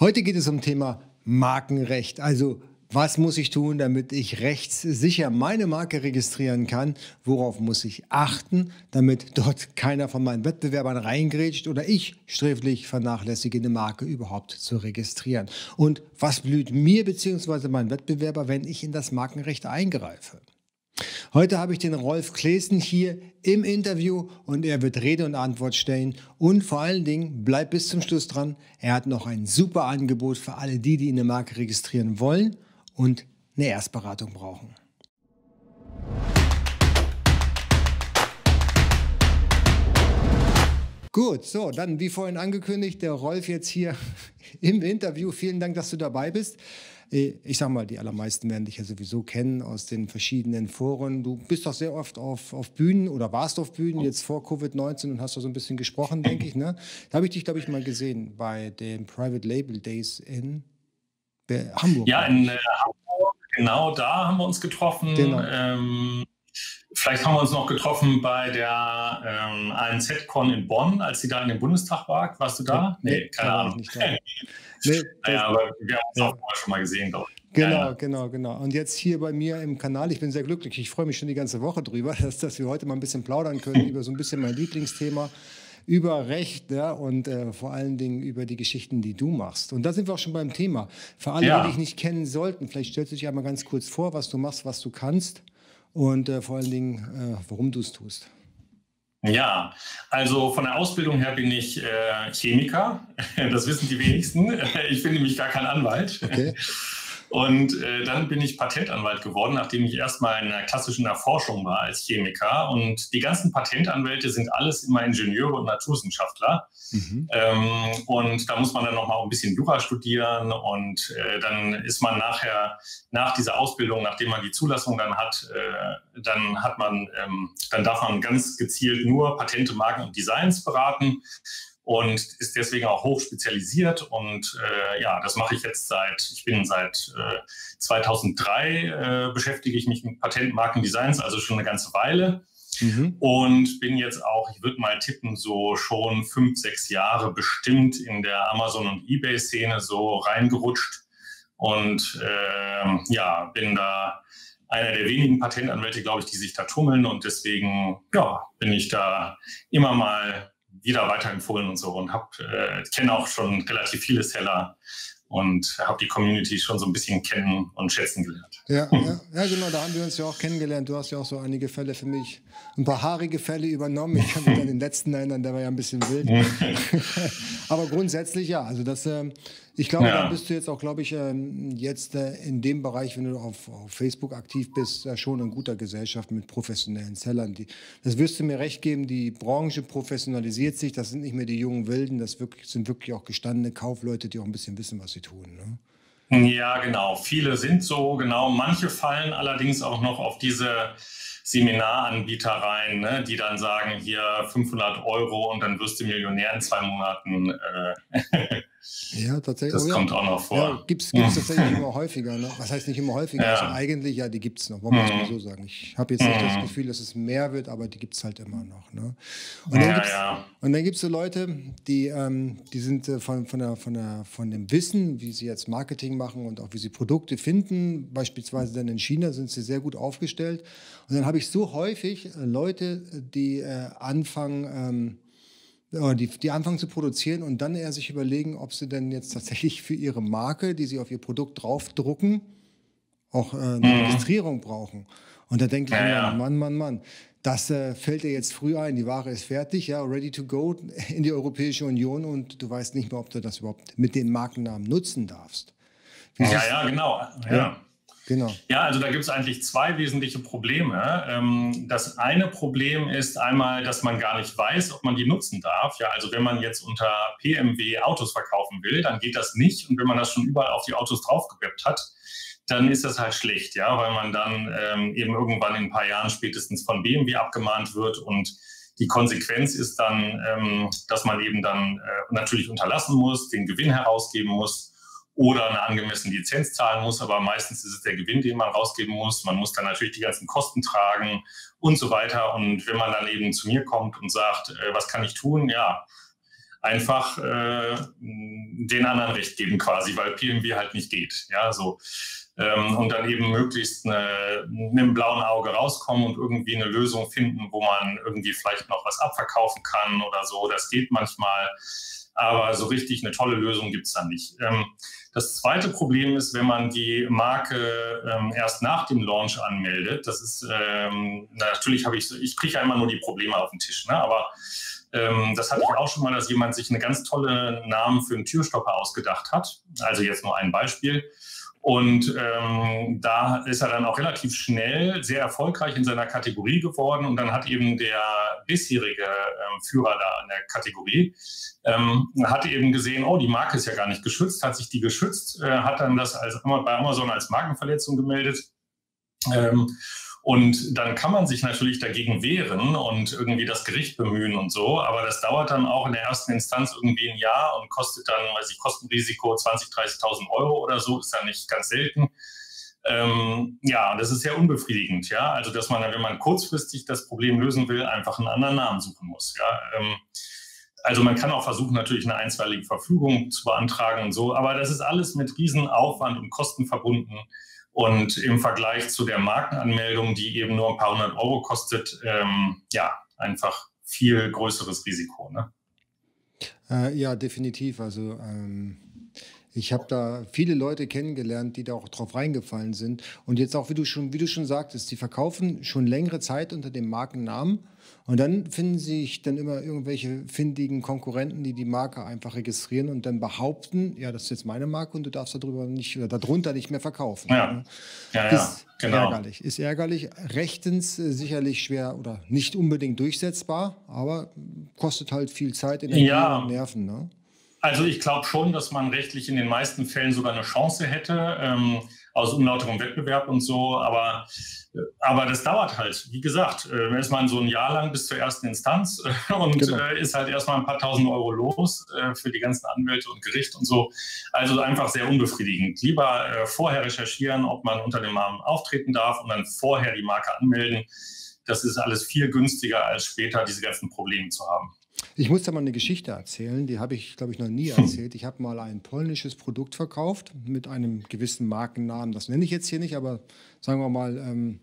Heute geht es um Thema Markenrecht. Also was muss ich tun, damit ich rechtssicher meine Marke registrieren kann? Worauf muss ich achten, damit dort keiner von meinen Wettbewerbern reingrätscht oder ich sträflich vernachlässige, eine Marke überhaupt zu registrieren? Und was blüht mir bzw. meinen Wettbewerber, wenn ich in das Markenrecht eingreife? Heute habe ich den Rolf Klesen hier im Interview und er wird Rede und Antwort stellen. Und vor allen Dingen, bleibt bis zum Schluss dran. Er hat noch ein super Angebot für alle die, die eine Marke registrieren wollen und eine Erstberatung brauchen. Gut, so, dann wie vorhin angekündigt, der Rolf jetzt hier im Interview. Vielen Dank, dass du dabei bist. Äh, ich sag mal, die allermeisten werden dich ja sowieso kennen aus den verschiedenen Foren. Du bist doch sehr oft auf, auf Bühnen oder warst auf Bühnen jetzt vor Covid-19 und hast da so ein bisschen gesprochen, denke ich. Ne? Da habe ich dich, glaube ich, mal gesehen bei den Private Label Days in Hamburg. Ja, in äh, Hamburg, genau da haben wir uns getroffen. Genau. Ähm, vielleicht haben wir uns noch getroffen bei der ähm, ANZ-Con in Bonn, als sie da in den Bundestag war. Warst du da? Nee, nee keine Ahnung. Nicht da. nee, naja, aber wir haben uns ja. auch schon mal gesehen, glaube ich. Genau, genau, genau. Und jetzt hier bei mir im Kanal, ich bin sehr glücklich, ich freue mich schon die ganze Woche drüber, dass, dass wir heute mal ein bisschen plaudern können über so ein bisschen mein Lieblingsthema über Recht ja, und äh, vor allen Dingen über die Geschichten, die du machst. Und da sind wir auch schon beim Thema. Für alle, ja. die dich nicht kennen sollten, vielleicht stellst du dich einmal ganz kurz vor, was du machst, was du kannst und äh, vor allen Dingen, äh, warum du es tust. Ja, also von der Ausbildung her bin ich äh, Chemiker. Das wissen die wenigsten. Ich bin nämlich gar kein Anwalt. Okay. Und äh, dann bin ich Patentanwalt geworden, nachdem ich erstmal in einer klassischen Erforschung war als Chemiker. Und die ganzen Patentanwälte sind alles immer Ingenieure und Naturwissenschaftler. Mhm. Ähm, und da muss man dann nochmal ein bisschen Jura studieren. Und äh, dann ist man nachher, nach dieser Ausbildung, nachdem man die Zulassung dann hat, äh, dann hat man, ähm, dann darf man ganz gezielt nur Patente, Marken und Designs beraten und ist deswegen auch hoch spezialisiert. Und äh, ja, das mache ich jetzt seit, ich bin seit äh, 2003 äh, beschäftige ich mich mit Patentmarkendesigns, also schon eine ganze Weile. Mhm. Und bin jetzt auch, ich würde mal tippen, so schon fünf, sechs Jahre bestimmt in der Amazon- und Ebay-Szene so reingerutscht. Und äh, ja, bin da einer der wenigen Patentanwälte, glaube ich, die sich da tummeln. Und deswegen ja, bin ich da immer mal wieder weiterempfohlen und so und hab, äh, kenne auch schon relativ viele Seller und habe die Community schon so ein bisschen kennen und schätzen gelernt. Ja, ja, ja, genau, da haben wir uns ja auch kennengelernt. Du hast ja auch so einige Fälle für mich, ein paar haarige Fälle übernommen. Ich kann mich an den letzten erinnern, der war ja ein bisschen wild. Aber grundsätzlich ja, also das, äh, ich glaube, ja. da bist du jetzt auch, glaube ich, äh, jetzt äh, in dem Bereich, wenn du auf, auf Facebook aktiv bist, äh, schon in guter Gesellschaft mit professionellen Sellern. Die, das wirst du mir recht geben, die Branche professionalisiert sich, das sind nicht mehr die jungen Wilden, das wirklich, sind wirklich auch gestandene Kaufleute, die auch ein bisschen wissen, was sie tun. Ne? Ja, genau. Viele sind so, genau. Manche fallen allerdings auch noch auf diese Seminaranbieter rein, ne, die dann sagen, hier 500 Euro und dann wirst du Millionär in zwei Monaten. Äh, Ja, tatsächlich. Das oh, ja. kommt auch noch vor. Ja, gibt es tatsächlich immer häufiger. Ne? Was heißt nicht immer häufiger? Ja. Also eigentlich, ja, die gibt es noch. Wollen wir mhm. mal so sagen. Ich habe jetzt nicht das mhm. Gefühl, dass es mehr wird, aber die gibt es halt immer noch. Ne? Und dann ja, gibt es so Leute, die, ähm, die sind äh, von, von, der, von, der, von dem Wissen, wie sie jetzt Marketing machen und auch wie sie Produkte finden. Beispielsweise dann in China sind sie sehr gut aufgestellt. Und dann habe ich so häufig äh, Leute, die äh, anfangen, ähm, die, die anfangen zu produzieren und dann eher sich überlegen, ob sie denn jetzt tatsächlich für ihre Marke, die sie auf ihr Produkt draufdrucken, auch äh, eine mhm. Registrierung brauchen. Und da denke ich ja, immer, Mann, Mann, Mann, das äh, fällt dir jetzt früh ein, die Ware ist fertig, ja, ready to go in die Europäische Union und du weißt nicht mehr, ob du das überhaupt mit dem Markennamen nutzen darfst. Wie ja, ja, genau. Ja. Ja. Genau. Ja, also da gibt es eigentlich zwei wesentliche Probleme. Ähm, das eine Problem ist einmal, dass man gar nicht weiß, ob man die nutzen darf. Ja, also wenn man jetzt unter PMW Autos verkaufen will, dann geht das nicht. Und wenn man das schon überall auf die Autos draufgeweppt hat, dann ist das halt schlecht, ja, weil man dann ähm, eben irgendwann in ein paar Jahren spätestens von BMW abgemahnt wird und die Konsequenz ist dann, ähm, dass man eben dann äh, natürlich unterlassen muss, den Gewinn herausgeben muss oder eine angemessene Lizenz zahlen muss. Aber meistens ist es der Gewinn, den man rausgeben muss. Man muss dann natürlich die ganzen Kosten tragen und so weiter. Und wenn man dann eben zu mir kommt und sagt, äh, was kann ich tun? Ja, einfach äh, den anderen Recht geben quasi, weil PMW halt nicht geht. Ja, so. Ähm, und dann eben möglichst eine, mit einem blauen Auge rauskommen und irgendwie eine Lösung finden, wo man irgendwie vielleicht noch was abverkaufen kann oder so. Das geht manchmal, aber so richtig eine tolle Lösung gibt es dann nicht. Ähm, das zweite Problem ist, wenn man die Marke ähm, erst nach dem Launch anmeldet. Das ist ähm, natürlich habe ich ich kriege ja immer nur die Probleme auf den Tisch, ne? aber ähm, das hatte ich auch schon mal, dass jemand sich einen ganz tollen Namen für einen Türstopper ausgedacht hat. Also jetzt nur ein Beispiel. Und ähm, da ist er dann auch relativ schnell sehr erfolgreich in seiner Kategorie geworden. Und dann hat eben der bisherige ähm, Führer da in der Kategorie, ähm, hat eben gesehen, oh, die Marke ist ja gar nicht geschützt, hat sich die geschützt, äh, hat dann das als, bei Amazon als Markenverletzung gemeldet. Ähm, und dann kann man sich natürlich dagegen wehren und irgendwie das Gericht bemühen und so. Aber das dauert dann auch in der ersten Instanz irgendwie ein Jahr und kostet dann, weiß ich, Kostenrisiko 20.000, 30.000 Euro oder so, ist ja nicht ganz selten. Ähm, ja, das ist sehr unbefriedigend, ja. Also, dass man, wenn man kurzfristig das Problem lösen will, einfach einen anderen Namen suchen muss, ja. Ähm, also man kann auch versuchen, natürlich eine einstweilige Verfügung zu beantragen und so, aber das ist alles mit Riesenaufwand und Kosten verbunden. Und im Vergleich zu der Markenanmeldung, die eben nur ein paar hundert Euro kostet, ähm, ja, einfach viel größeres Risiko. Ne? Äh, ja, definitiv. Also ähm, ich habe da viele Leute kennengelernt, die da auch drauf reingefallen sind. Und jetzt auch, wie du schon, wie du schon sagtest, die verkaufen schon längere Zeit unter dem Markennamen und dann finden sich dann immer irgendwelche findigen Konkurrenten, die die Marke einfach registrieren und dann behaupten, ja, das ist jetzt meine Marke und du darfst darüber nicht oder darunter nicht mehr verkaufen. Ja, ja, ja ist genau. ärgerlich. Ist ärgerlich. Rechtens äh, sicherlich schwer oder nicht unbedingt durchsetzbar, aber kostet halt viel Zeit, Energie ja. und Nerven. Ne? Also ich glaube schon, dass man rechtlich in den meisten Fällen sogar eine Chance hätte. Ähm, aus unlauterem Wettbewerb und so. Aber, aber das dauert halt. Wie gesagt, ist man so ein Jahr lang bis zur ersten Instanz äh, und genau. äh, ist halt erstmal ein paar tausend Euro los äh, für die ganzen Anwälte und Gericht und so. Also einfach sehr unbefriedigend. Lieber vorher recherchieren, ob man unter dem Namen auftreten darf und dann vorher die Marke anmelden. Das ist alles viel günstiger, als später diese ganzen Probleme zu haben. Ich muss da mal eine Geschichte erzählen, die habe ich, glaube ich, noch nie erzählt. Ich habe mal ein polnisches Produkt verkauft mit einem gewissen Markennamen. Das nenne ich jetzt hier nicht, aber sagen wir mal ähm,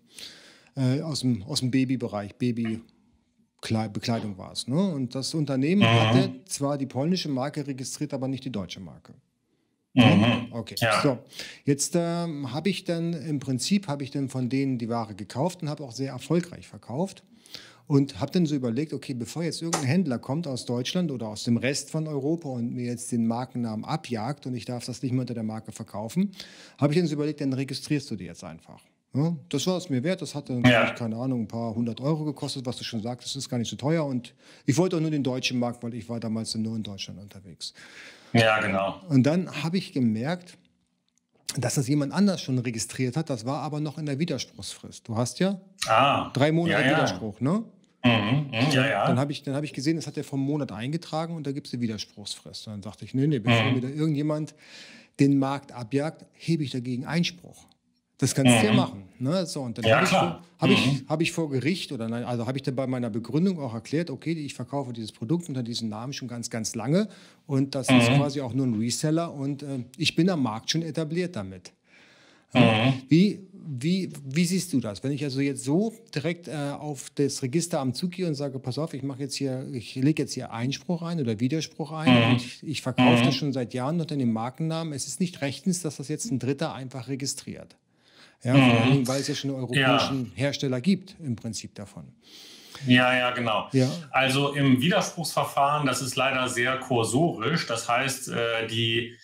äh, aus, dem, aus dem Babybereich, Babybekleidung war es. Ne? Und das Unternehmen mhm. hatte zwar die polnische Marke registriert, aber nicht die deutsche Marke. Mhm. Okay, ja. so. Jetzt ähm, habe ich dann im Prinzip habe ich dann von denen die Ware gekauft und habe auch sehr erfolgreich verkauft. Und habe dann so überlegt, okay, bevor jetzt irgendein Händler kommt aus Deutschland oder aus dem Rest von Europa und mir jetzt den Markennamen abjagt und ich darf das nicht mehr unter der Marke verkaufen, habe ich dann so überlegt, dann registrierst du die jetzt einfach. Ja, das war es mir wert. Das hat dann, ja. keine Ahnung, ein paar hundert Euro gekostet, was du schon sagst. Das ist gar nicht so teuer. Und ich wollte auch nur den deutschen Markt, weil ich war damals nur in Deutschland unterwegs. Ja, genau. Und dann habe ich gemerkt, dass das jemand anders schon registriert hat. Das war aber noch in der Widerspruchsfrist. Du hast ja ah, drei Monate ja, Widerspruch, ne? Mhm, mh, ja, ja. Dann habe ich, hab ich gesehen, das hat er vom Monat eingetragen und da gibt es eine Widerspruchsfrist. Und dann dachte ich, nee, nee, bevor mhm. mir da irgendjemand den Markt abjagt, hebe ich dagegen Einspruch. Das kannst du ja mhm. machen. Ne? So, und dann ja, habe ich, hab ich, mhm. hab ich vor Gericht oder nein, also habe ich dann bei meiner Begründung auch erklärt, okay, ich verkaufe dieses Produkt unter diesem Namen schon ganz, ganz lange und das mhm. ist quasi auch nur ein Reseller und äh, ich bin am Markt schon etabliert damit. Mhm. Wie, wie, wie siehst du das? Wenn ich also jetzt so direkt äh, auf das Register am Zug gehe und sage, pass auf, ich mache jetzt hier, ich lege jetzt hier Einspruch ein oder Widerspruch ein mhm. und ich, ich verkaufe mhm. das schon seit Jahren unter dem Markennamen. Es ist nicht rechtens, dass das jetzt ein Dritter einfach registriert. Ja, mhm. vor allem, weil es ja schon europäischen ja. Hersteller gibt, im Prinzip davon. Ja, ja, genau. Ja. Also im Widerspruchsverfahren, das ist leider sehr kursorisch. Das heißt, äh, die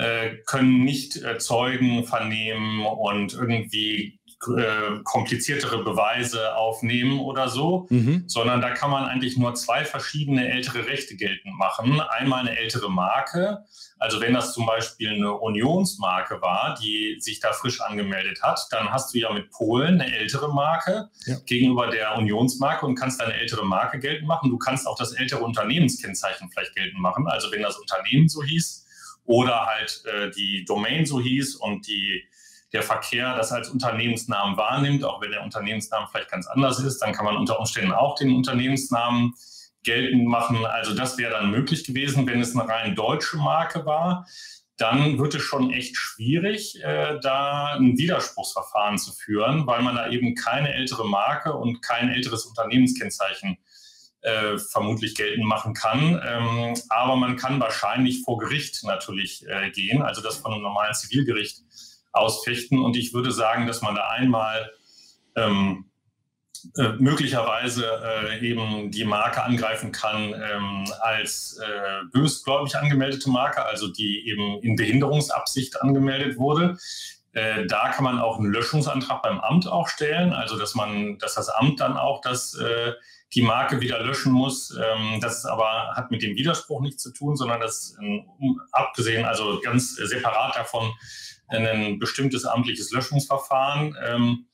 äh, können nicht äh, Zeugen vernehmen und irgendwie äh, kompliziertere Beweise aufnehmen oder so, mhm. sondern da kann man eigentlich nur zwei verschiedene ältere Rechte geltend machen. Einmal eine ältere Marke, also wenn das zum Beispiel eine Unionsmarke war, die sich da frisch angemeldet hat, dann hast du ja mit Polen eine ältere Marke ja. gegenüber der Unionsmarke und kannst eine ältere Marke geltend machen. Du kannst auch das ältere Unternehmenskennzeichen vielleicht geltend machen. Also wenn das Unternehmen so hieß oder halt äh, die Domain so hieß und die der Verkehr das als Unternehmensnamen wahrnimmt, auch wenn der Unternehmensname vielleicht ganz anders ist, dann kann man unter Umständen auch den Unternehmensnamen geltend machen. Also das wäre dann möglich gewesen, wenn es eine rein deutsche Marke war. Dann wird es schon echt schwierig, äh, da ein Widerspruchsverfahren zu führen, weil man da eben keine ältere Marke und kein älteres Unternehmenskennzeichen äh, vermutlich geltend machen kann. Ähm, aber man kann wahrscheinlich vor Gericht natürlich äh, gehen, also das von einem normalen Zivilgericht ausfechten. Und ich würde sagen, dass man da einmal ähm, äh, möglicherweise äh, eben die Marke angreifen kann ähm, als äh, bösgläubig angemeldete Marke, also die eben in Behinderungsabsicht angemeldet wurde. Äh, da kann man auch einen Löschungsantrag beim Amt auch stellen, also dass man, dass das Amt dann auch das, äh, die Marke wieder löschen muss. Ähm, das aber hat mit dem Widerspruch nichts zu tun, sondern das abgesehen, also ganz separat davon ein bestimmtes amtliches Löschungsverfahren. Ähm,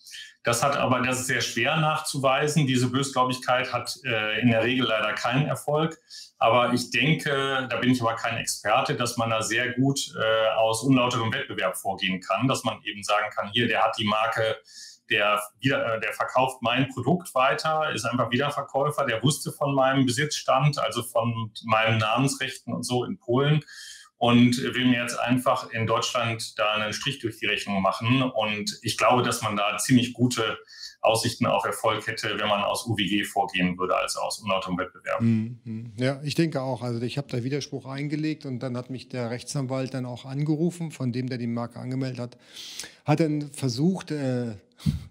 das hat aber, das ist sehr schwer nachzuweisen. Diese Bösgläubigkeit hat äh, in der Regel leider keinen Erfolg. Aber ich denke, da bin ich aber kein Experte, dass man da sehr gut äh, aus unlauterem Wettbewerb vorgehen kann, dass man eben sagen kann, hier, der hat die Marke, der, wieder, äh, der verkauft mein Produkt weiter, ist einfach Wiederverkäufer, der wusste von meinem Besitzstand, also von meinen Namensrechten und so in Polen und will mir jetzt einfach in Deutschland da einen Strich durch die Rechnung machen. Und ich glaube, dass man da ziemlich gute Aussichten auf Erfolg hätte, wenn man aus UWG vorgehen würde, als aus unlauterem Wettbewerb. Mhm. Ja, ich denke auch. Also ich habe da Widerspruch eingelegt und dann hat mich der Rechtsanwalt dann auch angerufen, von dem der die Marke angemeldet hat, hat dann versucht, äh,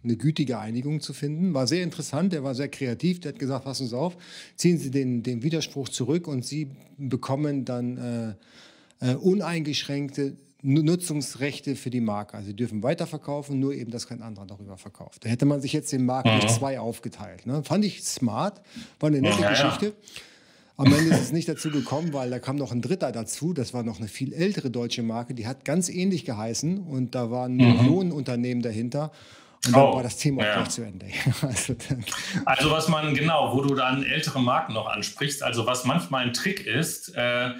eine gütige Einigung zu finden. War sehr interessant, er war sehr kreativ, der hat gesagt, passen Sie auf, ziehen Sie den, den Widerspruch zurück und Sie bekommen dann... Äh, äh, uneingeschränkte Nutzungsrechte für die Marke. Also sie dürfen weiterverkaufen, nur eben, dass kein anderer darüber verkauft. Da hätte man sich jetzt den Markt mhm. durch zwei aufgeteilt. Ne? Fand ich smart, war eine nette ja, Geschichte. Ja. Am Ende ist es nicht dazu gekommen, weil da kam noch ein Dritter dazu. Das war noch eine viel ältere deutsche Marke, die hat ganz ähnlich geheißen und da waren mhm. Millionenunternehmen dahinter. Und dann oh, war das Thema ja. auch gleich zu Ende. also, also, was man, genau, wo du dann ältere Marken noch ansprichst, also was manchmal ein Trick ist, äh,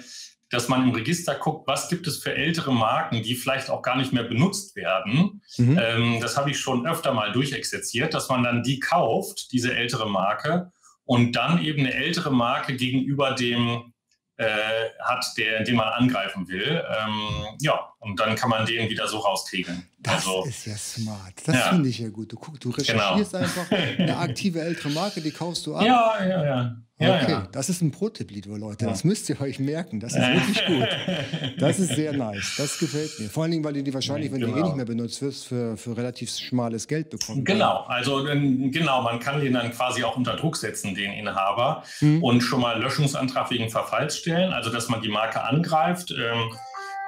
dass man im Register guckt, was gibt es für ältere Marken, die vielleicht auch gar nicht mehr benutzt werden. Mhm. Ähm, das habe ich schon öfter mal durchexerziert, dass man dann die kauft, diese ältere Marke, und dann eben eine ältere Marke gegenüber dem äh, hat, der, den man angreifen will. Ähm, ja, und dann kann man den wieder so rauskriegen. Das also, ist ja smart. Das ja. finde ich ja gut. Du, guck, du recherchierst genau. einfach eine aktive ältere Marke, die kaufst du ab. Ja, ja, ja. Ja, okay, ja. das ist ein Pro-Tipp, liebe Leute. Das müsst ihr euch merken. Das ist wirklich gut. Das ist sehr nice. Das gefällt mir. Vor allen Dingen, weil du die wahrscheinlich, wenn genau. du eh nicht mehr benutzt wirst, für, für relativ schmales Geld bekommst. Genau, also genau, man kann den dann quasi auch unter Druck setzen, den Inhaber, hm. und schon mal Löschungsantrag wegen Verfalls stellen, also dass man die Marke angreift. Ähm,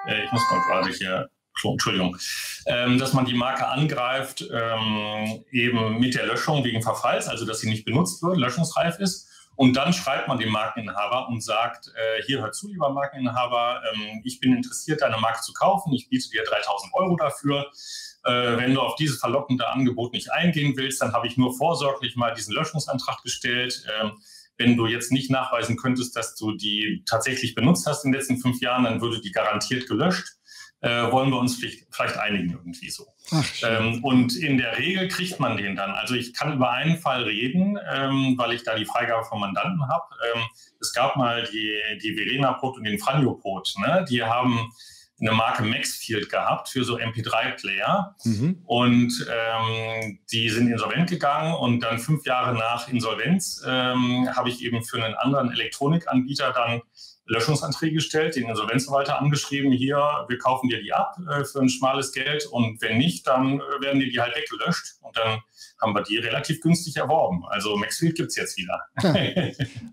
äh, ich muss mal gerade hier Entschuldigung, ähm, dass man die Marke angreift, ähm, eben mit der Löschung wegen Verfalls, also dass sie nicht benutzt wird, löschungsreif ist. Und dann schreibt man dem Markeninhaber und sagt, äh, hier hör zu, lieber Markeninhaber, ähm, ich bin interessiert, deine Marke zu kaufen, ich biete dir 3000 Euro dafür. Äh, wenn du auf dieses verlockende Angebot nicht eingehen willst, dann habe ich nur vorsorglich mal diesen Löschungsantrag gestellt. Ähm, wenn du jetzt nicht nachweisen könntest, dass du die tatsächlich benutzt hast in den letzten fünf Jahren, dann würde die garantiert gelöscht äh, wollen wir uns vielleicht, vielleicht einigen irgendwie so. Ähm, und in der Regel kriegt man den dann. Also ich kann über einen Fall reden, ähm, weil ich da die Freigabe vom Mandanten habe. Ähm, es gab mal die, die Verena Pot und den Franjo Pot. Ne? Die haben eine Marke Maxfield gehabt für so MP3-Player. Mhm. Und ähm, die sind insolvent gegangen und dann fünf Jahre nach Insolvenz ähm, habe ich eben für einen anderen Elektronikanbieter dann Löschungsanträge gestellt, den Insolvenzverwalter angeschrieben, hier, wir kaufen dir die ab äh, für ein schmales Geld und wenn nicht, dann äh, werden dir die halt weggelöscht und dann haben wir die relativ günstig erworben. Also Maxfield gibt es jetzt wieder. Ja,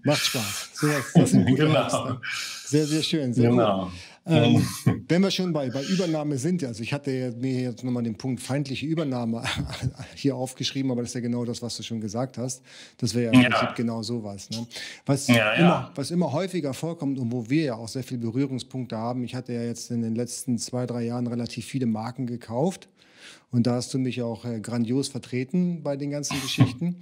macht Spaß. Gute genau. Sehr, sehr schön. Sehr genau. Gut. Ähm, wenn wir schon bei, bei Übernahme sind, also ich hatte mir jetzt nochmal den Punkt feindliche Übernahme hier aufgeschrieben, aber das ist ja genau das, was du schon gesagt hast. Das wäre ja, ja. genau sowas. Ne? Was, ja, immer, ja. was immer häufiger vorkommt und wo wir ja auch sehr viele Berührungspunkte haben, ich hatte ja jetzt in den letzten zwei, drei Jahren relativ viele Marken gekauft. Und da hast du mich auch äh, grandios vertreten bei den ganzen Geschichten.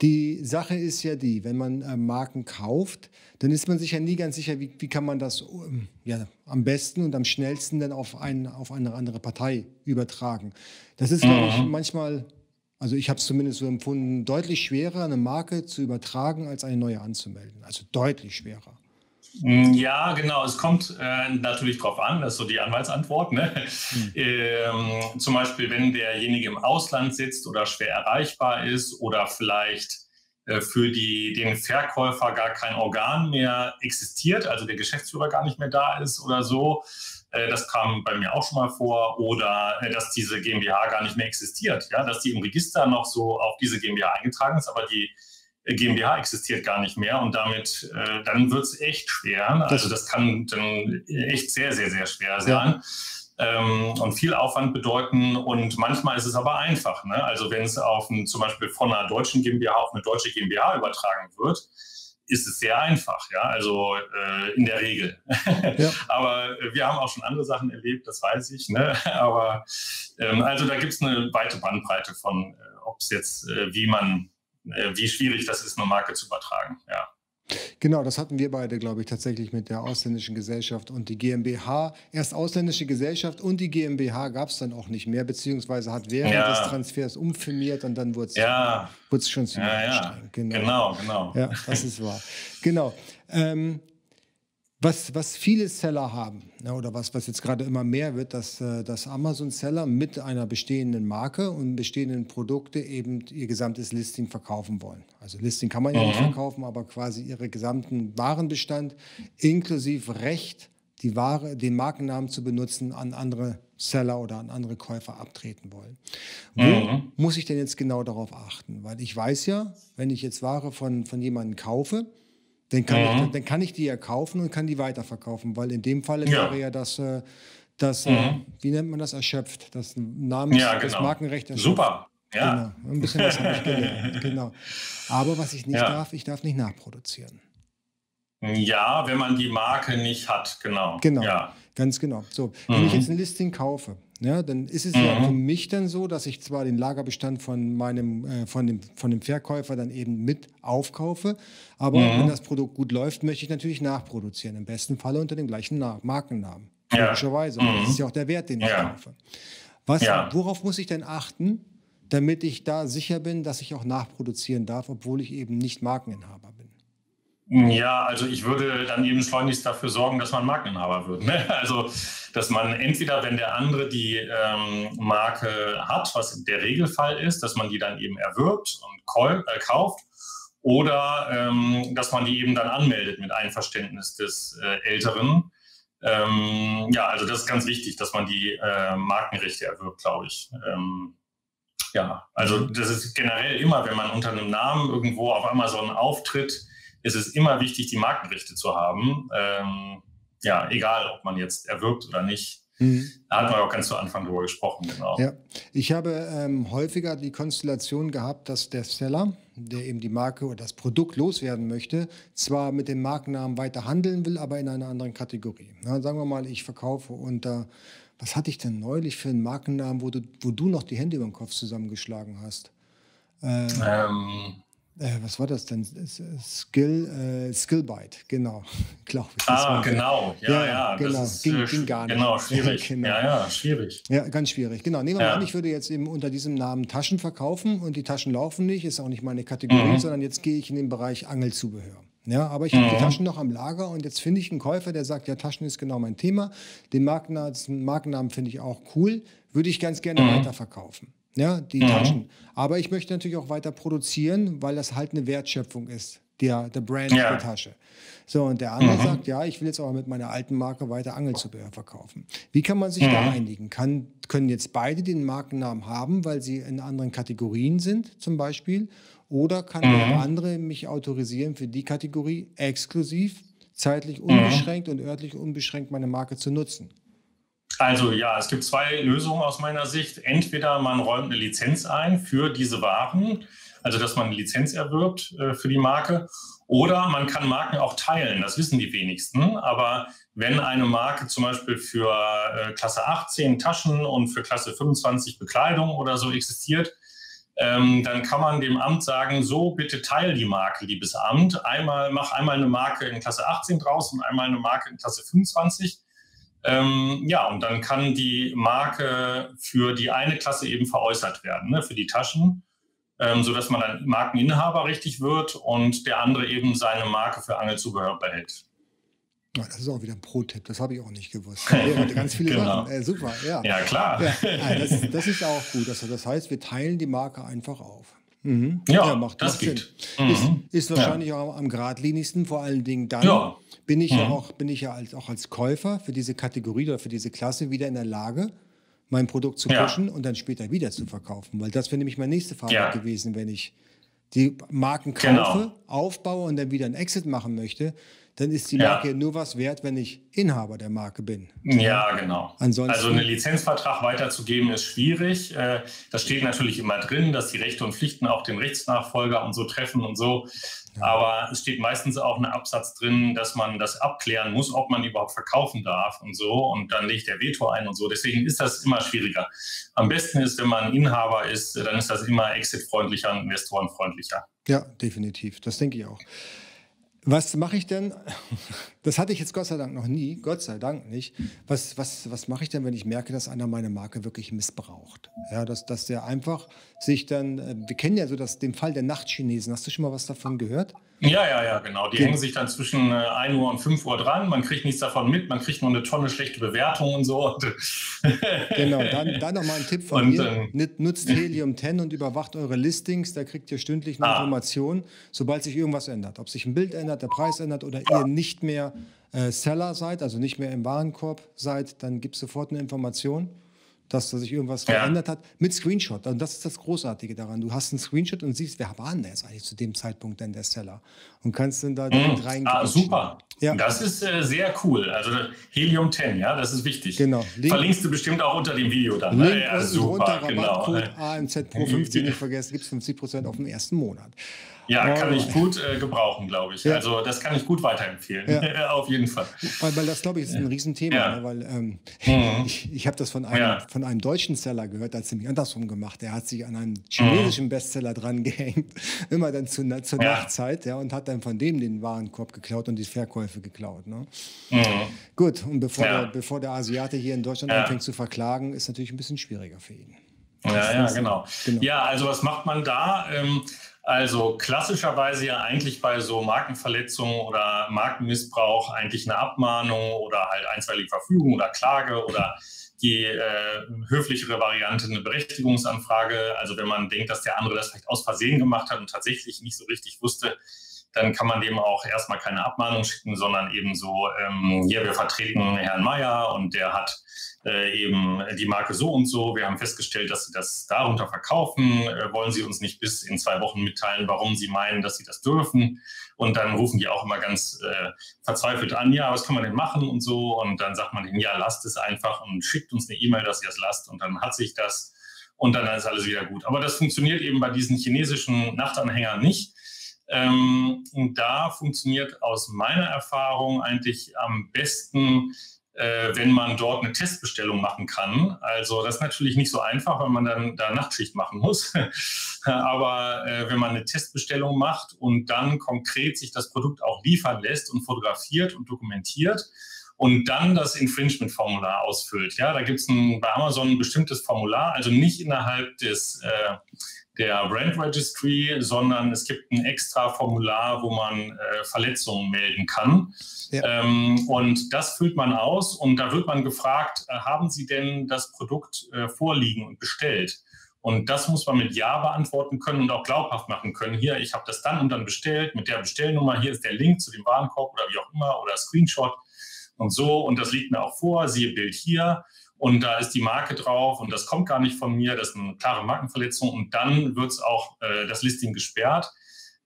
Die Sache ist ja die, wenn man äh, Marken kauft, dann ist man sich ja nie ganz sicher, wie, wie kann man das ähm, ja, am besten und am schnellsten dann auf, ein, auf eine andere Partei übertragen. Das ist, glaube ich, mhm. manchmal Also ich habe es zumindest so empfunden, deutlich schwerer, eine Marke zu übertragen, als eine neue anzumelden. Also deutlich schwerer. Mm, ja, genau. Es kommt äh, natürlich darauf an, das ist so die Anwaltsantwort. Ne? Mhm. Ähm, zum Beispiel, wenn derjenige im Ausland sitzt oder schwer erreichbar ist oder vielleicht äh, für die, den Verkäufer gar kein Organ mehr existiert, also der Geschäftsführer gar nicht mehr da ist oder so. Äh, das kam bei mir auch schon mal vor. Oder äh, dass diese GmbH gar nicht mehr existiert. Ja? Dass die im Register noch so auf diese GmbH eingetragen ist, aber die GmbH existiert gar nicht mehr und damit, äh, dann wird es echt schwer. Also das kann dann echt sehr, sehr, sehr schwer sein. Ähm, und viel Aufwand bedeuten und manchmal ist es aber einfach. Ne? Also wenn es auf ein, zum Beispiel von einer deutschen GmbH auf eine deutsche GmbH übertragen wird, ist es sehr einfach, ja, also äh, in der Regel. Ja. Aber wir haben auch schon andere Sachen erlebt, das weiß ich. Ne? Aber ähm, also da gibt es eine weite Bandbreite von, äh, ob es jetzt, äh, wie man wie schwierig das ist, eine Marke zu übertragen. Ja. Genau, das hatten wir beide, glaube ich, tatsächlich mit der ausländischen Gesellschaft und die GmbH. Erst ausländische Gesellschaft und die GmbH gab es dann auch nicht mehr, beziehungsweise hat während ja. des Transfers umfirmiert und dann wurde es ja. schon ziemlich ja, ja. Genau. genau, genau. Ja, das ist wahr. genau. Ähm, was, was viele Seller haben, ja, oder was, was jetzt gerade immer mehr wird, dass, äh, dass Amazon-Seller mit einer bestehenden Marke und bestehenden Produkte eben ihr gesamtes Listing verkaufen wollen. Also Listing kann man ja nicht mhm. verkaufen, aber quasi ihre gesamten Warenbestand inklusive Recht, die Ware, den Markennamen zu benutzen, an andere Seller oder an andere Käufer abtreten wollen. Wo mhm. muss ich denn jetzt genau darauf achten? Weil ich weiß ja, wenn ich jetzt Ware von, von jemandem kaufe, dann kann, mhm. ich, dann kann ich die ja kaufen und kann die weiterverkaufen, weil in dem Fall ja. wäre ja das, äh, das äh, mhm. wie nennt man das, erschöpft, das Namens, ja, genau. das Markenrecht erschöpft. Super. Ja. Genau. Ein bisschen was habe ich gelernt. genau. Aber was ich nicht ja. darf, ich darf nicht nachproduzieren. Ja, wenn man die Marke nicht hat, genau. Genau, ja. ganz genau. So, mhm. wenn ich jetzt ein Listing kaufe, ja, dann ist es mhm. ja für mich dann so, dass ich zwar den Lagerbestand von meinem, äh, von, dem, von dem Verkäufer dann eben mit aufkaufe, aber mhm. wenn das Produkt gut läuft, möchte ich natürlich nachproduzieren. Im besten Falle unter dem gleichen Na Markennamen. Ja. Logischerweise. Mhm. Das ist ja auch der Wert, den ich ja. kaufe. Was, ja. Worauf muss ich denn achten, damit ich da sicher bin, dass ich auch nachproduzieren darf, obwohl ich eben nicht Markeninhaber? Ja, also ich würde dann eben schleunigst dafür sorgen, dass man Markeninhaber wird. Ne? Also, dass man entweder, wenn der andere die ähm, Marke hat, was der Regelfall ist, dass man die dann eben erwirbt und äh, kauft, oder ähm, dass man die eben dann anmeldet mit Einverständnis des äh, Älteren. Ähm, ja, also das ist ganz wichtig, dass man die äh, Markenrechte erwirbt, glaube ich. Ähm, ja, also das ist generell immer, wenn man unter einem Namen irgendwo auf Amazon auftritt, ist es immer wichtig, die Markenrechte zu haben. Ähm, ja, egal, ob man jetzt erwirbt oder nicht. Mhm. Da hatten wir auch ganz zu Anfang drüber gesprochen, genau. Ja, ich habe ähm, häufiger die Konstellation gehabt, dass der Seller, der eben die Marke oder das Produkt loswerden möchte, zwar mit dem Markennamen weiter handeln will, aber in einer anderen Kategorie. Na, sagen wir mal, ich verkaufe unter, was hatte ich denn neulich für einen Markennamen, wo du, wo du noch die Hände über den Kopf zusammengeschlagen hast? Ähm, ähm äh, was war das denn? Skill, äh, Skillbyte, genau. Glaube ich. Ah, genau. Ja, ja, ja genau. Ist, ging, äh, ging, gar nicht. Genau, schwierig. genau. Ja, ja, schwierig. Ja, ganz schwierig. Genau. Nehmen wir mal an, ich würde jetzt eben unter diesem Namen Taschen verkaufen und die Taschen laufen nicht, ist auch nicht meine Kategorie, mhm. sondern jetzt gehe ich in den Bereich Angelzubehör. Ja, aber ich mhm. habe die Taschen noch am Lager und jetzt finde ich einen Käufer, der sagt, ja, Taschen ist genau mein Thema. Den Markennamen, Markennamen finde ich auch cool, würde ich ganz gerne mhm. weiterverkaufen ja, die mhm. Taschen. Aber ich möchte natürlich auch weiter produzieren, weil das halt eine Wertschöpfung ist, der, der Brand ja. der Tasche. So, und der andere mhm. sagt, ja, ich will jetzt aber mit meiner alten Marke weiter Angelzubehör verkaufen. Wie kann man sich mhm. da einigen? Kann, können jetzt beide den Markennamen haben, weil sie in anderen Kategorien sind, zum Beispiel? Oder kann der mhm. andere mich autorisieren, für die Kategorie exklusiv, zeitlich mhm. unbeschränkt und örtlich unbeschränkt meine Marke zu nutzen? Also ja, es gibt zwei Lösungen aus meiner Sicht. Entweder man räumt eine Lizenz ein für diese Waren, also dass man eine Lizenz erwirbt äh, für die Marke, oder man kann Marken auch teilen. Das wissen die wenigsten. Aber wenn eine Marke zum Beispiel für äh, Klasse 18 Taschen und für Klasse 25 Bekleidung oder so existiert, ähm, dann kann man dem Amt sagen, so bitte teil die Marke, liebes Amt. Einmal, mach einmal eine Marke in Klasse 18 draus und einmal eine Marke in Klasse 25 ähm, ja, und dann kann die Marke für die eine Klasse eben veräußert werden, ne, für die Taschen. ähm, sodass man dann Markeninhaber richtig wird und der andere eben seine Marke für Angelzubehör behält. Ja, das ist auch wieder ein Pro-Tipp, das habe ich auch nicht gewusst. Ja, ganz viele genau. Sachen. Äh, super, ja. Ja, klar. Ja, das, das, ist auch gut. Also das heißt, wir teilen die Marke einfach auf. Mhm. Ja, ja, macht, das macht geht. Mhm. Ist, ist, wahrscheinlich ja. auch am geradlinigsten, vor allen Dingen dann ja. bin ich mhm. ja auch, bin ich ja als, auch als Käufer für diese Kategorie oder für diese Klasse wieder in der Lage, mein Produkt zu pushen und dann später wieder zu verkaufen. Weil das wäre nämlich meine nächste Frage gewesen, wenn ich die Marken kaufe, genau. aufbaue und dann wieder einen Exit machen möchte dann ist die Marke ja. nur was wert, wenn ich Inhaber der Marke bin. Ja, genau. Ansonsten also einen Lizenzvertrag weiterzugeben ist schwierig. Äh, das steht natürlich immer drin, dass die Rechte und Pflichten auch den Rechtsnachfolger und so treffen und so. Ja. Aber es steht meistens auch ein Absatz drin, dass man das abklären muss, ob man überhaupt verkaufen darf und so. Und dann legt der Veto ein und so. Deswegen ist das immer schwieriger. Am besten ist, wenn man Inhaber ist, dann ist das immer exitfreundlicher und investorenfreundlicher. Ja, definitiv. Das denke ich auch. Was mache ich denn? Das hatte ich jetzt Gott sei Dank noch nie, Gott sei Dank nicht. Was, was, was mache ich denn, wenn ich merke, dass einer meine Marke wirklich missbraucht? Ja, dass, dass der einfach sich dann, äh, wir kennen ja so das, den Fall der Nachtchinesen. Hast du schon mal was davon gehört? Ja, ja, ja, genau. Die okay. hängen sich dann zwischen 1 äh, Uhr und 5 Uhr dran. Man kriegt nichts davon mit. Man kriegt nur eine Tonne schlechte Bewertungen und so. genau, dann, dann nochmal ein Tipp von und, mir. Ähm, Nutzt Helium 10 und überwacht eure Listings. Da kriegt ihr stündlich eine ah. Information, sobald sich irgendwas ändert. Ob sich ein Bild ändert, der Preis ändert oder ihr nicht mehr Seller seid, also nicht mehr im Warenkorb seid, dann gibt sofort eine Information dass sich irgendwas ja. verändert hat, mit Screenshot. Und das ist das Großartige daran. Du hast einen Screenshot und siehst, wer war denn jetzt eigentlich zu dem Zeitpunkt denn der Seller? Und kannst dann da direkt mhm. reingehen. Ah, super. Ja. Das ist äh, sehr cool. Also Helium 10, ja, das ist wichtig. Genau. Link, Verlinkst du bestimmt auch unter dem Video dann. Ne? Link ja, super, runter, genau. Rabattcode AMZ Pro 50 nicht vergessen, gibt es 50% auf den ersten Monat. Ja, kann ich gut äh, gebrauchen, glaube ich. Ja. Also das kann ich gut weiterempfehlen, ja. auf jeden Fall. Weil, weil das, glaube ich, ist ein Riesenthema. Ja. Ne? Weil ähm, mhm. ich, ich habe das von einem, von einem deutschen Seller gehört, der hat es nämlich andersrum gemacht. Der hat sich an einen chinesischen mhm. Bestseller dran gehängt, immer dann zu, zur Nachtzeit, ja, und hat dann von dem den Warenkorb geklaut und die Verkäufe geklaut. Ne? Mhm. Gut, und bevor, der, bevor der Asiate hier in Deutschland anfängt zu verklagen, ist natürlich ein bisschen schwieriger für ihn. Ja, ja, genau. genau. Ja, also was macht man da? Ähm, also klassischerweise ja eigentlich bei so Markenverletzungen oder Markenmissbrauch eigentlich eine Abmahnung oder halt einstweilige Verfügung oder Klage oder die äh, höflichere Variante eine Berechtigungsanfrage. Also wenn man denkt, dass der andere das vielleicht aus Versehen gemacht hat und tatsächlich nicht so richtig wusste, dann kann man dem auch erstmal keine Abmahnung schicken, sondern eben so, ähm, hier, wir vertreten Herrn Meier und der hat äh, eben die Marke so und so. Wir haben festgestellt, dass Sie das darunter verkaufen. Äh, wollen Sie uns nicht bis in zwei Wochen mitteilen, warum Sie meinen, dass Sie das dürfen? Und dann rufen die auch immer ganz äh, verzweifelt an, ja, was kann man denn machen und so. Und dann sagt man denen, ja, lasst es einfach und schickt uns eine E-Mail, dass ihr es lasst. Und dann hat sich das und dann ist alles wieder gut. Aber das funktioniert eben bei diesen chinesischen Nachtanhängern nicht. Ähm, und da funktioniert aus meiner Erfahrung eigentlich am besten äh, wenn man dort eine Testbestellung machen kann. Also das ist natürlich nicht so einfach, weil man dann da Nachtschicht machen muss. Aber äh, wenn man eine Testbestellung macht und dann konkret sich das Produkt auch liefern lässt und fotografiert und dokumentiert, und dann das Infringement-Formular ausfüllt. Ja, da gibt es bei Amazon ein bestimmtes Formular, also nicht innerhalb des äh, der Brand Registry, sondern es gibt ein extra Formular, wo man äh, Verletzungen melden kann. Ja. Ähm, und das füllt man aus und da wird man gefragt, äh, haben Sie denn das Produkt äh, vorliegen und bestellt? Und das muss man mit Ja beantworten können und auch glaubhaft machen können. Hier, ich habe das dann und dann bestellt mit der Bestellnummer. Hier ist der Link zu dem Warenkorb oder wie auch immer oder Screenshot und so. Und das liegt mir auch vor. Siehe Bild hier und da ist die Marke drauf und das kommt gar nicht von mir, das ist eine klare Markenverletzung und dann wird es auch äh, das Listing gesperrt.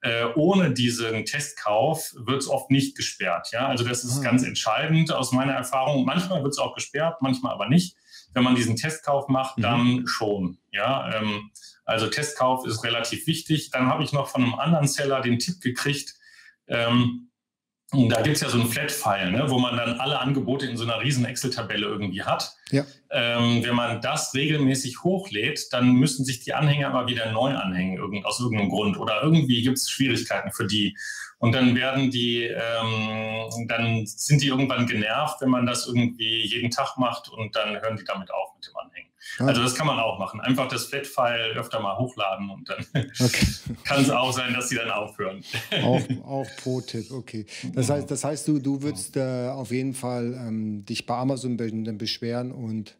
Äh, ohne diesen Testkauf wird es oft nicht gesperrt. Ja? Also das ist mhm. ganz entscheidend aus meiner Erfahrung. Manchmal wird es auch gesperrt, manchmal aber nicht. Wenn man diesen Testkauf macht, mhm. dann schon. Ja? Ähm, also Testkauf ist relativ wichtig. Dann habe ich noch von einem anderen Seller den Tipp gekriegt, ähm, da gibt es ja so einen Flat-File, ne, wo man dann alle Angebote in so einer riesen Excel-Tabelle irgendwie hat. Ja. Ähm, wenn man das regelmäßig hochlädt, dann müssen sich die Anhänger mal wieder neu anhängen, irgend, aus irgendeinem Grund. Oder irgendwie gibt es Schwierigkeiten für die. Und dann werden die, ähm, dann sind die irgendwann genervt, wenn man das irgendwie jeden Tag macht und dann hören die damit auf mit dem Anhängen. Also das kann man auch machen. Einfach das Flat-File öfter mal hochladen und dann okay. kann es auch sein, dass sie dann aufhören. Auch, auch Pro-Tipp, okay. Das heißt, das heißt du, du würdest äh, auf jeden Fall ähm, dich bei Amazon beschweren und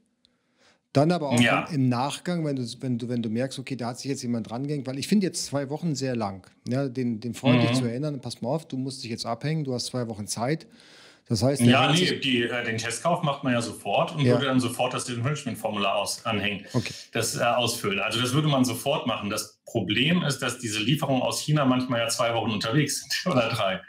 dann aber auch ja. im Nachgang, wenn du, wenn, du, wenn du merkst, okay, da hat sich jetzt jemand drangehängt, weil ich finde jetzt zwei Wochen sehr lang, ja, den, den freundlich mhm. zu erinnern, pass mal auf, du musst dich jetzt abhängen, du hast zwei Wochen Zeit. Das heißt, ja, nee, die, äh, den Testkauf macht man ja sofort und ja. würde dann sofort das Infringement-Formular anhängen, okay. das äh, ausfüllen. Also das würde man sofort machen. Das Problem ist, dass diese Lieferungen aus China manchmal ja zwei Wochen unterwegs sind oder drei.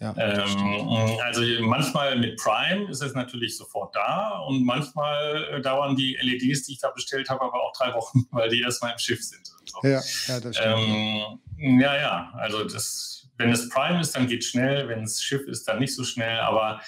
Ja, ähm, also manchmal mit Prime ist es natürlich sofort da und manchmal äh, dauern die LEDs, die ich da bestellt habe, aber auch drei Wochen, weil die erstmal im Schiff sind. So. Ja, ja, das stimmt. Ähm, ja, ja, also das wenn es Prime ist, dann geht es schnell. Wenn es Schiff ist, dann nicht so schnell. Aber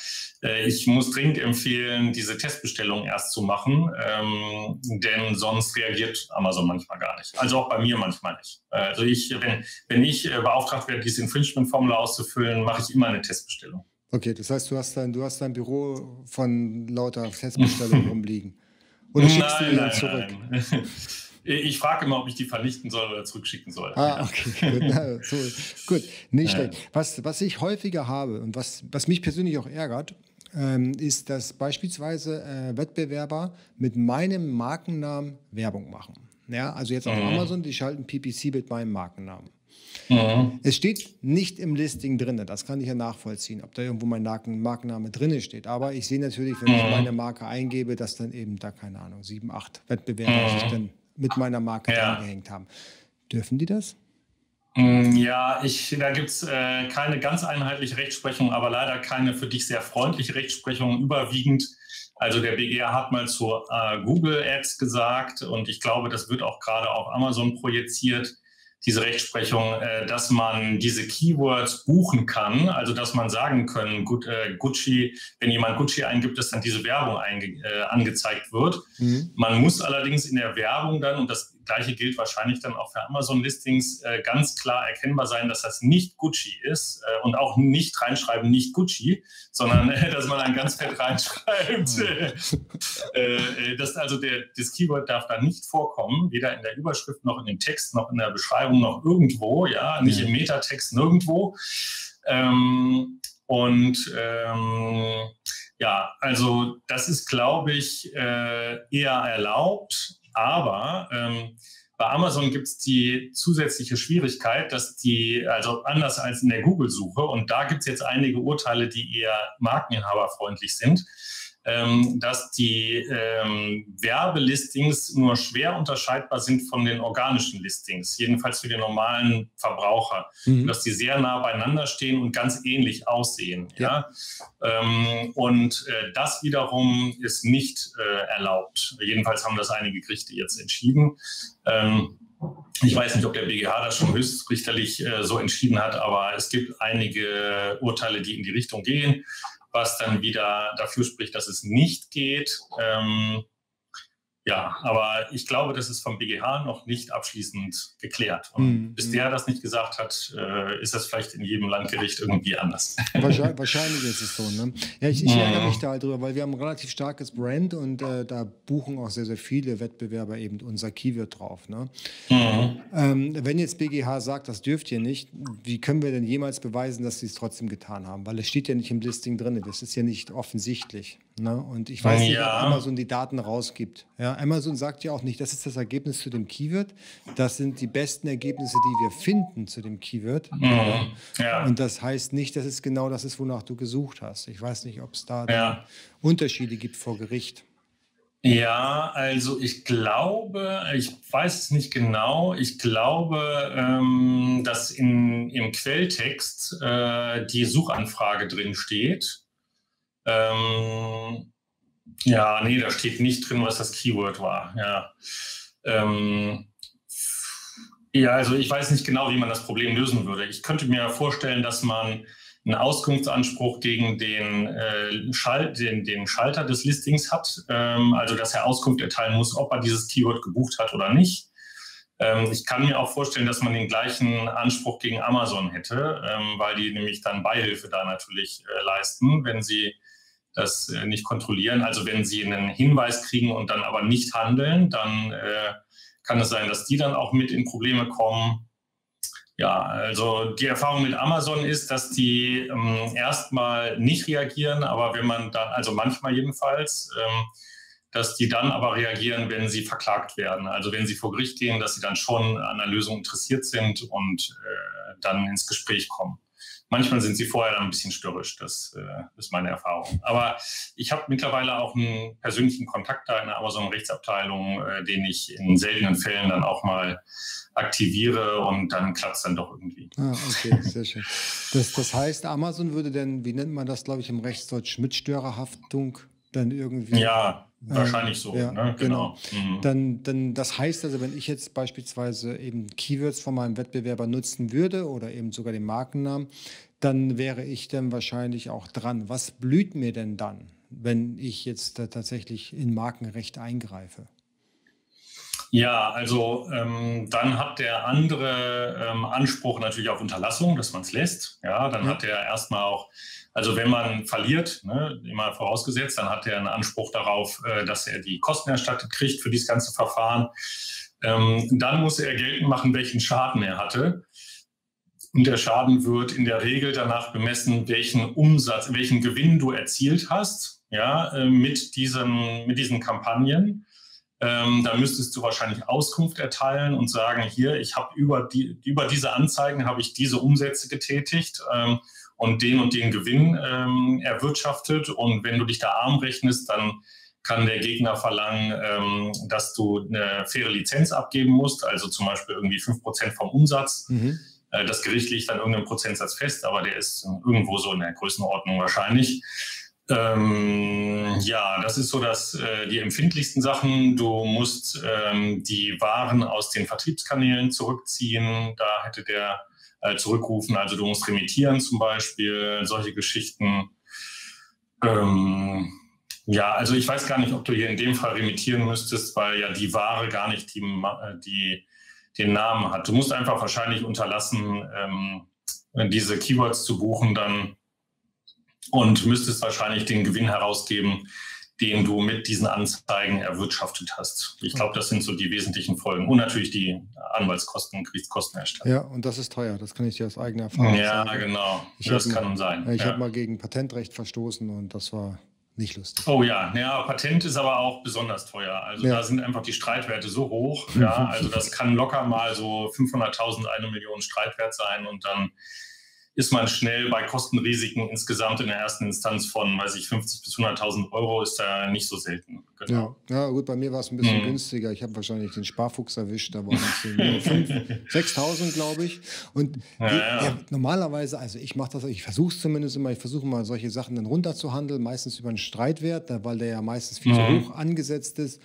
äh, ich muss dringend empfehlen, diese Testbestellung erst zu machen, ähm, denn sonst reagiert Amazon manchmal gar nicht. Also auch bei mir manchmal nicht. Also ich, wenn, wenn ich äh, beauftragt werde, dieses Infringement-Formular auszufüllen, mache ich immer eine Testbestellung. Okay, das heißt, du hast dein, du hast dein Büro von lauter Testbestellungen rumliegen. Oder schickst nein, du die dann zurück? Nein. Ich frage immer, ob ich die vernichten soll oder zurückschicken soll. Ah, okay. gut, Na, so, gut. nicht schlecht. Was, was ich häufiger habe und was, was mich persönlich auch ärgert, ähm, ist, dass beispielsweise äh, Wettbewerber mit meinem Markennamen Werbung machen. Ja, also jetzt auf mhm. Amazon, die schalten PPC mit meinem Markennamen. Mhm. Es steht nicht im Listing drin, das kann ich ja nachvollziehen, ob da irgendwo mein Markenname drin steht. Aber ich sehe natürlich, wenn mhm. ich meine Marke eingebe, dass dann eben da, keine Ahnung, sieben, acht Wettbewerber sich dann mit meiner Marke ja. angehängt haben. Dürfen die das? Mm, ja, ich, da gibt es äh, keine ganz einheitliche Rechtsprechung, aber leider keine für dich sehr freundliche Rechtsprechung. Überwiegend, also der BGH hat mal zu äh, Google Ads gesagt und ich glaube, das wird auch gerade auf Amazon projiziert, diese Rechtsprechung, äh, dass man diese Keywords buchen kann, also dass man sagen können, gut, äh, Gucci, wenn jemand Gucci eingibt, dass dann diese Werbung äh, angezeigt wird. Mhm. Man muss allerdings in der Werbung dann, und das Gleiche gilt wahrscheinlich dann auch für Amazon-Listings, äh, ganz klar erkennbar sein, dass das nicht Gucci ist äh, und auch nicht reinschreiben, nicht Gucci, sondern äh, dass man dann ganz fett reinschreibt. äh, das, also der, das Keyword darf da nicht vorkommen, weder in der Überschrift noch in dem Text noch in der Beschreibung noch irgendwo, ja, nicht im Metatext nirgendwo. Ähm, und ähm, ja, also das ist, glaube ich, äh, eher erlaubt. Aber ähm, bei Amazon gibt es die zusätzliche Schwierigkeit, dass die, also anders als in der Google-Suche, und da gibt es jetzt einige Urteile, die eher markeninhaberfreundlich sind, ähm, dass die ähm, Werbelistings nur schwer unterscheidbar sind von den organischen Listings, jedenfalls für den normalen Verbraucher, mhm. dass die sehr nah beieinander stehen und ganz ähnlich aussehen. Ja. ja? Ähm, und äh, das wiederum ist nicht äh, erlaubt. Jedenfalls haben das einige Gerichte jetzt entschieden. Ähm, ich weiß nicht, ob der BGH das schon höchstrichterlich äh, so entschieden hat, aber es gibt einige Urteile, die in die Richtung gehen was dann wieder dafür spricht, dass es nicht geht. Ähm, ja, aber ich glaube, das ist vom BGH noch nicht abschließend geklärt. Und mhm. bis der das nicht gesagt hat, äh, ist das vielleicht in jedem Landgericht irgendwie anders. Wahrscheinlich, wahrscheinlich ist es so. Ne? Ja, ich, ich mhm. ärgere mich da halt drüber, weil wir haben ein relativ starkes Brand und äh, da buchen auch sehr, sehr viele Wettbewerber eben unser Keyword drauf. Ne? Mhm. Ähm, wenn jetzt BGH sagt, das dürft ihr nicht, wie können wir denn jemals beweisen, dass sie es trotzdem getan haben? Weil es steht ja nicht im Listing drin, das ist ja nicht offensichtlich. Ne? Und ich weiß nicht, ja. ob Amazon die Daten rausgibt. Ja, Amazon sagt ja auch nicht, das ist das Ergebnis zu dem Keyword. Das sind die besten Ergebnisse, die wir finden zu dem Keyword. Mhm. Ja. Und das heißt nicht, dass es genau das ist, wonach du gesucht hast. Ich weiß nicht, ob es da ja. Unterschiede gibt vor Gericht. Ja, also ich glaube, ich weiß es nicht genau, ich glaube, ähm, dass in, im Quelltext äh, die Suchanfrage drin steht. Ähm, ja, nee, da steht nicht drin, was das Keyword war. Ja. Ähm, ja, also ich weiß nicht genau, wie man das Problem lösen würde. Ich könnte mir vorstellen, dass man einen Auskunftsanspruch gegen den, äh, Schal den, den, Schalter des Listings hat, ähm, also dass er Auskunft erteilen muss, ob er dieses Keyword gebucht hat oder nicht. Ähm, ich kann mir auch vorstellen, dass man den gleichen Anspruch gegen Amazon hätte, ähm, weil die nämlich dann Beihilfe da natürlich äh, leisten, wenn sie das äh, nicht kontrollieren. Also wenn sie einen Hinweis kriegen und dann aber nicht handeln, dann äh, kann es sein, dass die dann auch mit in Probleme kommen. Ja, also die Erfahrung mit Amazon ist, dass die ähm, erstmal nicht reagieren, aber wenn man dann, also manchmal jedenfalls, ähm, dass die dann aber reagieren, wenn sie verklagt werden. Also wenn sie vor Gericht gehen, dass sie dann schon an der Lösung interessiert sind und äh, dann ins Gespräch kommen. Manchmal sind sie vorher dann ein bisschen störrisch, das äh, ist meine Erfahrung. Aber ich habe mittlerweile auch einen persönlichen Kontakt da in der Amazon-Rechtsabteilung, äh, den ich in seltenen Fällen dann auch mal aktiviere und dann klappt es dann doch irgendwie. Ah, okay, sehr schön. Das, das heißt, Amazon würde denn, wie nennt man das, glaube ich, im Rechtsdeutsch Mitstörerhaftung dann irgendwie. Ja, wahrscheinlich so. Ja, ne? genau. genau. Mhm. Dann, dann, das heißt also, wenn ich jetzt beispielsweise eben Keywords von meinem Wettbewerber nutzen würde oder eben sogar den Markennamen, dann wäre ich dann wahrscheinlich auch dran. Was blüht mir denn dann, wenn ich jetzt tatsächlich in Markenrecht eingreife? Ja, also ähm, dann hat der andere ähm, Anspruch natürlich auf Unterlassung, dass man es lässt. Ja, dann ja. hat er erstmal auch also wenn man verliert, ne, immer vorausgesetzt, dann hat er einen Anspruch darauf, äh, dass er die Kosten erstattet kriegt für dieses ganze Verfahren. Ähm, dann muss er geltend machen, welchen Schaden er hatte. Und der Schaden wird in der Regel danach bemessen, welchen Umsatz, welchen Gewinn du erzielt hast, ja, äh, mit, diesem, mit diesen Kampagnen. Ähm, da müsstest du wahrscheinlich Auskunft erteilen und sagen, hier, ich habe über, die, über diese Anzeigen habe ich diese Umsätze getätigt. Ähm, und den und den Gewinn ähm, erwirtschaftet. Und wenn du dich da arm rechnest, dann kann der Gegner verlangen, ähm, dass du eine faire Lizenz abgeben musst, also zum Beispiel irgendwie 5% vom Umsatz. Mhm. Äh, das Gericht legt dann irgendeinen Prozentsatz fest, aber der ist irgendwo so in der Größenordnung wahrscheinlich. Ähm, ja, das ist so dass äh, die empfindlichsten Sachen. Du musst ähm, die Waren aus den Vertriebskanälen zurückziehen. Da hätte der äh, zurückrufen. Also du musst remittieren zum Beispiel, solche Geschichten. Ähm, ja, also ich weiß gar nicht, ob du hier in dem Fall remittieren müsstest, weil ja die Ware gar nicht die, äh, die, den Namen hat. Du musst einfach wahrscheinlich unterlassen, ähm, diese Keywords zu buchen dann und müsstest wahrscheinlich den Gewinn herausgeben, den du mit diesen Anzeigen erwirtschaftet hast. Ich glaube, das sind so die wesentlichen Folgen. Und natürlich die Anwaltskosten Gerichtskostenerstattung. Ja, und das ist teuer. Das kann ich dir aus eigener Erfahrung ja, sagen. Ja, genau. Ich das kann mal, sein. Ich ja. habe mal gegen Patentrecht verstoßen und das war nicht lustig. Oh ja, ja, Patent ist aber auch besonders teuer. Also ja. da sind einfach die Streitwerte so hoch. Ja, also das kann locker mal so 500.000, eine Million Streitwert sein und dann ist man schnell bei Kostenrisiken insgesamt in der ersten Instanz von, weiß ich, 50 bis 100.000 Euro ist da nicht so selten. Genau. Ja. ja, gut, bei mir war es ein bisschen mhm. günstiger. Ich habe wahrscheinlich den Sparfuchs erwischt, da waren es 6.000, glaube ich. Und ja, die, ja. normalerweise, also ich mache das, ich versuche es zumindest immer, ich versuche mal solche Sachen dann runterzuhandeln, meistens über einen Streitwert, weil der ja meistens viel mhm. zu hoch angesetzt ist.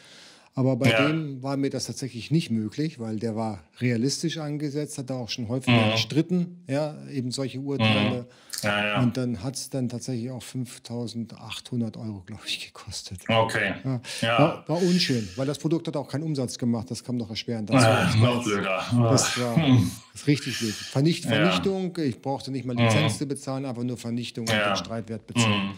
Aber bei ja. dem war mir das tatsächlich nicht möglich, weil der war realistisch angesetzt, hat da auch schon häufiger mhm. gestritten, ja, eben solche Urteile. Mhm. Ja, ja. Und dann hat es dann tatsächlich auch 5800 Euro, glaube ich, gekostet. Okay. Ja. War, war, unschön, weil das Produkt hat auch keinen Umsatz gemacht, das kam doch erschwerend dazu. Das, äh, noch blöder. Das war hm. das richtig blöd. Vernicht, Vernichtung, ich brauchte nicht mal Lizenz mhm. zu bezahlen, einfach nur Vernichtung und den Streitwert bezahlen.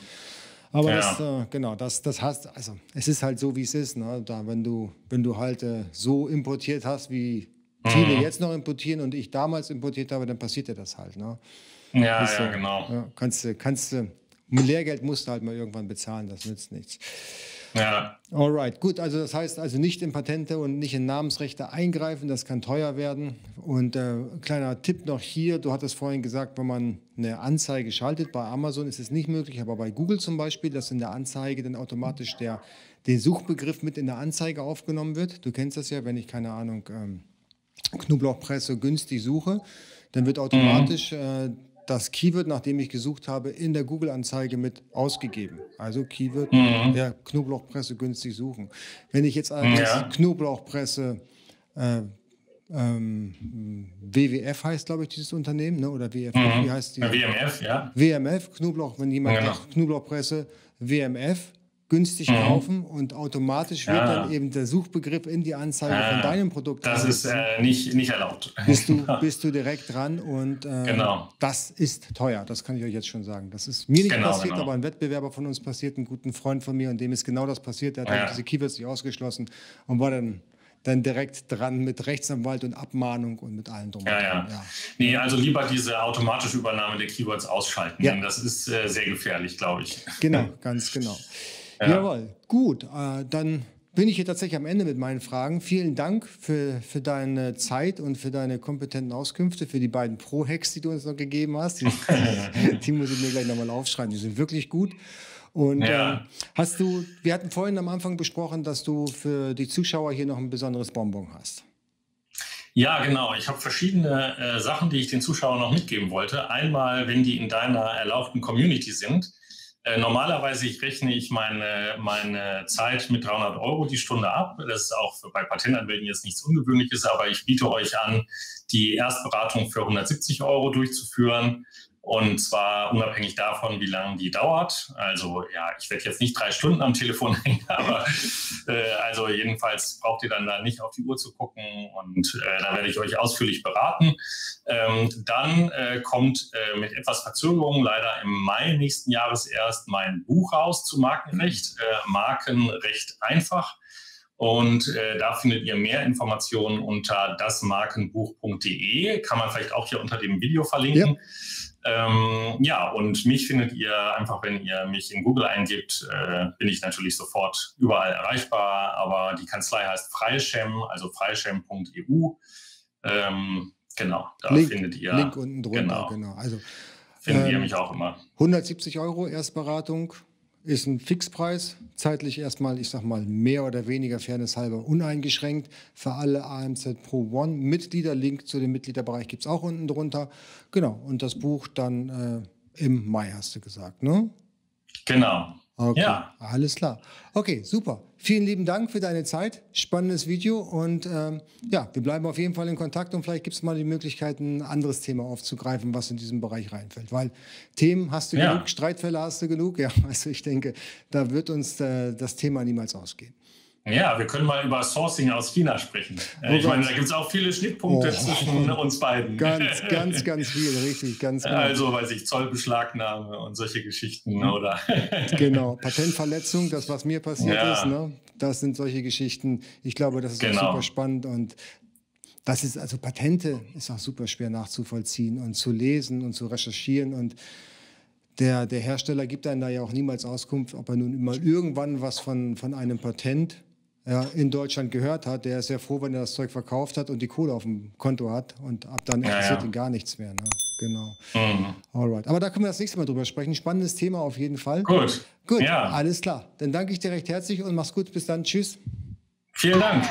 Aber ja. das, äh, genau, das, das hast, also es ist halt so, wie es ist. Ne? Da, wenn du, wenn du halt äh, so importiert hast, wie viele mhm. jetzt noch importieren und ich damals importiert habe, dann passiert dir das halt. Ne? Ja, das, ja, genau. Ja, kannst du, kannst du, Lehrgeld musst du halt mal irgendwann bezahlen, das nützt nichts. Ja. Alright, gut. Also das heißt also nicht in Patente und nicht in Namensrechte eingreifen, das kann teuer werden. Und äh, kleiner Tipp noch hier, du hattest vorhin gesagt, wenn man eine Anzeige schaltet, bei Amazon ist es nicht möglich, aber bei Google zum Beispiel, dass in der Anzeige dann automatisch der, der Suchbegriff mit in der Anzeige aufgenommen wird. Du kennst das ja, wenn ich keine Ahnung, ähm, Knoblauchpresse günstig suche, dann wird automatisch mhm. äh, das Keyword, nach dem ich gesucht habe, in der Google-Anzeige mit ausgegeben. Also Keyword, mhm. ja, Knoblauchpresse günstig suchen. Wenn ich jetzt allerdings ja. Knoblauchpresse äh, ähm, WWF heißt, glaube ich, dieses Unternehmen, ne? oder WFF, mhm. wie heißt die? WMF, ja. WMF, Knoblauch, wenn jemand genau. sagt Knoblauchpresse, WMF günstig mhm. kaufen und automatisch wird ja. dann eben der Suchbegriff in die Anzeige ja. von deinem Produkt. Das ist äh, nicht, nicht erlaubt. Bist du, bist du direkt dran und äh, genau. das ist teuer, das kann ich euch jetzt schon sagen. Das ist mir nicht genau, passiert, genau. aber ein Wettbewerber von uns passiert, einen guten Freund von mir, und dem ist genau das passiert. Der hat ja. diese Keywords nicht ausgeschlossen und war dann dann direkt dran mit Rechtsanwalt und Abmahnung und mit allem drum. Ja, ja. ja. Nee, also lieber diese automatische Übernahme der Keywords ausschalten. Ja. Das ist äh, sehr gefährlich, glaube ich. Genau, ganz genau. Ja. Jawohl, gut. Äh, dann bin ich hier tatsächlich am Ende mit meinen Fragen. Vielen Dank für, für deine Zeit und für deine kompetenten Auskünfte, für die beiden Pro-Hacks, die du uns noch gegeben hast. Die, die muss ich mir gleich nochmal aufschreiben. Die sind wirklich gut. Und ja. äh, hast du, wir hatten vorhin am Anfang besprochen, dass du für die Zuschauer hier noch ein besonderes Bonbon hast. Ja, genau. Ich habe verschiedene äh, Sachen, die ich den Zuschauern noch mitgeben wollte. Einmal, wenn die in deiner erlaubten Community sind. Äh, normalerweise ich rechne ich meine, meine Zeit mit 300 Euro die Stunde ab. Das ist auch für, bei Patentanwälten jetzt nichts Ungewöhnliches, aber ich biete euch an, die Erstberatung für 170 Euro durchzuführen. Und zwar unabhängig davon, wie lange die dauert. Also ja, ich werde jetzt nicht drei Stunden am Telefon hängen, aber äh, also jedenfalls braucht ihr dann da nicht auf die Uhr zu gucken und äh, da werde ich euch ausführlich beraten. Ähm, dann äh, kommt äh, mit etwas Verzögerung leider im Mai nächsten Jahres erst mein Buch raus zu Markenrecht. Äh, Markenrecht einfach. Und äh, da findet ihr mehr Informationen unter dasmarkenbuch.de. Kann man vielleicht auch hier unter dem Video verlinken. Ja. Ähm, ja, und mich findet ihr einfach, wenn ihr mich in Google eingibt, äh, bin ich natürlich sofort überall erreichbar. Aber die Kanzlei heißt Freischem, also freischem.eu. Ähm, genau, da Link, findet ihr. Link unten drunter, genau. genau. Also, findet ähm, ihr mich auch immer. 170 Euro Erstberatung ist ein Fixpreis, zeitlich erstmal, ich sag mal, mehr oder weniger fairnesshalber uneingeschränkt für alle AMZ Pro One Mitglieder. Link zu dem Mitgliederbereich gibt es auch unten drunter. Genau, und das Buch dann äh, im Mai, hast du gesagt, ne? Genau. Okay, ja. alles klar. Okay, super. Vielen lieben Dank für deine Zeit. Spannendes Video und ähm, ja, wir bleiben auf jeden Fall in Kontakt und vielleicht gibt es mal die Möglichkeit, ein anderes Thema aufzugreifen, was in diesem Bereich reinfällt. Weil Themen hast du ja. genug, Streitfälle hast du genug. Ja, also ich denke, da wird uns äh, das Thema niemals ausgehen. Ja, wir können mal über Sourcing aus China sprechen. Oh ich meine, da gibt es auch viele Schnittpunkte oh, zwischen uns beiden. Ganz, ganz, ganz viel, richtig, ganz genau. Also, weiß ich, Zollbeschlagnahme und solche Geschichten, hm. oder? genau, Patentverletzung, das, was mir passiert ja. ist, ne? das sind solche Geschichten. Ich glaube, das ist genau. auch super spannend und das ist, also Patente ist auch super schwer nachzuvollziehen und zu lesen und zu recherchieren und der, der Hersteller gibt einem da ja auch niemals Auskunft, ob er nun mal irgendwann was von, von einem Patent ja, in Deutschland gehört hat, der ist sehr froh, wenn er das Zeug verkauft hat und die Kohle auf dem Konto hat und ab dann interessiert ja, ja. ihn gar nichts mehr. Ne? Genau. Mhm. Alright. Aber da können wir das nächste Mal drüber sprechen. Spannendes Thema auf jeden Fall. Gut. Gut, ja. alles klar. Dann danke ich dir recht herzlich und mach's gut. Bis dann. Tschüss. Vielen Dank.